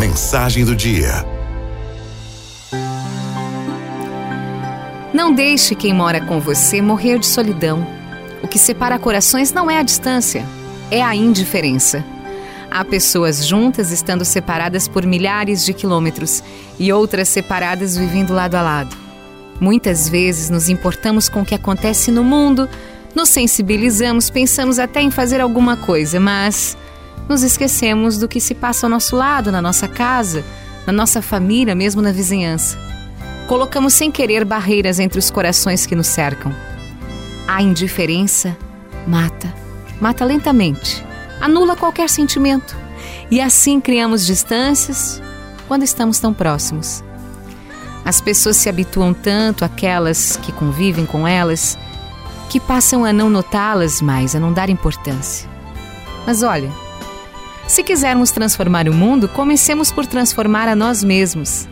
mensagem do dia. Não deixe quem mora com você morrer de solidão. O que separa corações não é a distância, é a indiferença. Há pessoas juntas estando separadas por milhares de quilômetros e outras separadas vivendo lado a lado. Muitas vezes nos importamos com o que acontece no mundo, nos sensibilizamos, pensamos até em fazer alguma coisa, mas nos esquecemos do que se passa ao nosso lado, na nossa casa, na nossa família, mesmo na vizinhança. Colocamos sem querer barreiras entre os corações que nos cercam. A indiferença mata, mata lentamente anula qualquer sentimento. E assim criamos distâncias quando estamos tão próximos. As pessoas se habituam tanto àquelas que convivem com elas que passam a não notá-las mais, a não dar importância. Mas olha, se quisermos transformar o mundo, comecemos por transformar a nós mesmos.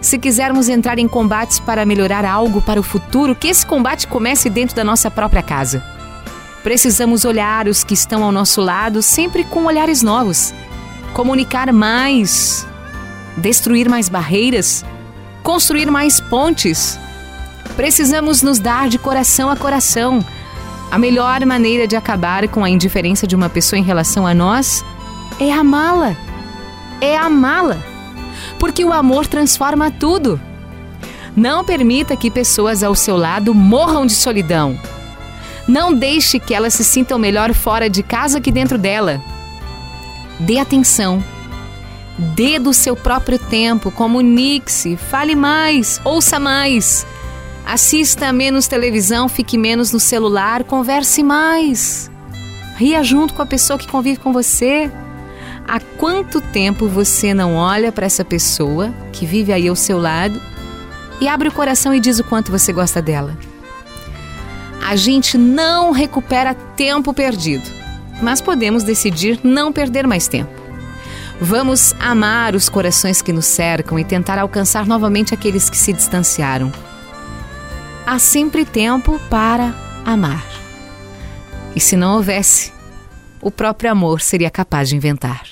Se quisermos entrar em combates para melhorar algo para o futuro, que esse combate comece dentro da nossa própria casa. Precisamos olhar os que estão ao nosso lado sempre com olhares novos, comunicar mais, destruir mais barreiras, construir mais pontes. Precisamos nos dar de coração a coração. A melhor maneira de acabar com a indiferença de uma pessoa em relação a nós é amá-la. É amá-la. Porque o amor transforma tudo. Não permita que pessoas ao seu lado morram de solidão. Não deixe que elas se sintam melhor fora de casa que dentro dela. Dê atenção. Dê do seu próprio tempo, comunique-se, fale mais, ouça mais. Assista menos televisão, fique menos no celular, converse mais. Ria junto com a pessoa que convive com você. Há quanto tempo você não olha para essa pessoa que vive aí ao seu lado e abre o coração e diz o quanto você gosta dela? A gente não recupera tempo perdido, mas podemos decidir não perder mais tempo. Vamos amar os corações que nos cercam e tentar alcançar novamente aqueles que se distanciaram. Há sempre tempo para amar. E se não houvesse, o próprio amor seria capaz de inventar.